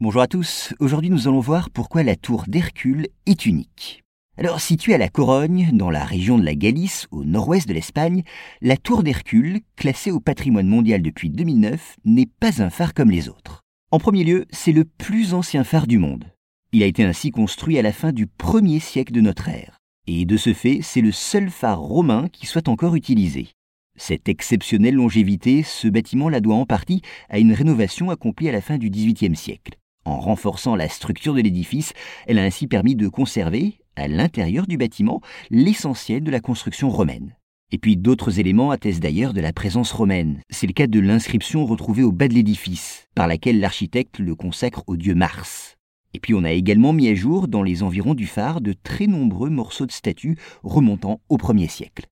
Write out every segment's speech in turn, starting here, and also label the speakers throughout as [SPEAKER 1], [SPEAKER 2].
[SPEAKER 1] Bonjour à tous, aujourd'hui nous allons voir pourquoi la tour d'Hercule est unique. Alors située à la Corogne, dans la région de la Galice, au nord-ouest de l'Espagne, la tour d'Hercule, classée au patrimoine mondial depuis 2009, n'est pas un phare comme les autres. En premier lieu, c'est le plus ancien phare du monde. Il a été ainsi construit à la fin du 1er siècle de notre ère. Et de ce fait, c'est le seul phare romain qui soit encore utilisé. Cette exceptionnelle longévité, ce bâtiment la doit en partie à une rénovation accomplie à la fin du XVIIIe siècle. En renforçant la structure de l'édifice, elle a ainsi permis de conserver, à l'intérieur du bâtiment, l'essentiel de la construction romaine. Et puis d'autres éléments attestent d'ailleurs de la présence romaine. C'est le cas de l'inscription retrouvée au bas de l'édifice, par laquelle l'architecte le consacre au dieu Mars. Et puis on a également mis à jour dans les environs du phare de très nombreux morceaux de statues remontant au 1er siècle.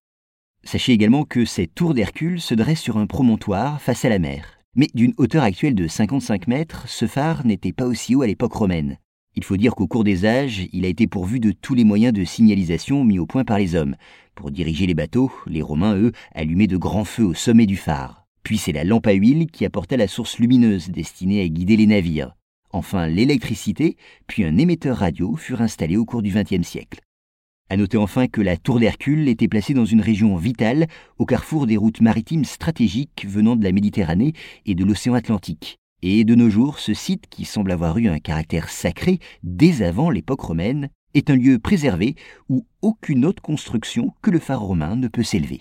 [SPEAKER 1] Sachez également que cette tour d'Hercule se dresse sur un promontoire face à la mer. Mais d'une hauteur actuelle de 55 mètres, ce phare n'était pas aussi haut à l'époque romaine. Il faut dire qu'au cours des âges, il a été pourvu de tous les moyens de signalisation mis au point par les hommes. Pour diriger les bateaux, les Romains, eux, allumaient de grands feux au sommet du phare. Puis c'est la lampe à huile qui apportait la source lumineuse destinée à guider les navires. Enfin, l'électricité, puis un émetteur radio furent installés au cours du XXe siècle. À noter enfin que la tour d'Hercule était placée dans une région vitale, au carrefour des routes maritimes stratégiques venant de la Méditerranée et de l'océan Atlantique. Et de nos jours, ce site, qui semble avoir eu un caractère sacré dès avant l'époque romaine, est un lieu préservé où aucune autre construction que le phare romain ne peut s'élever.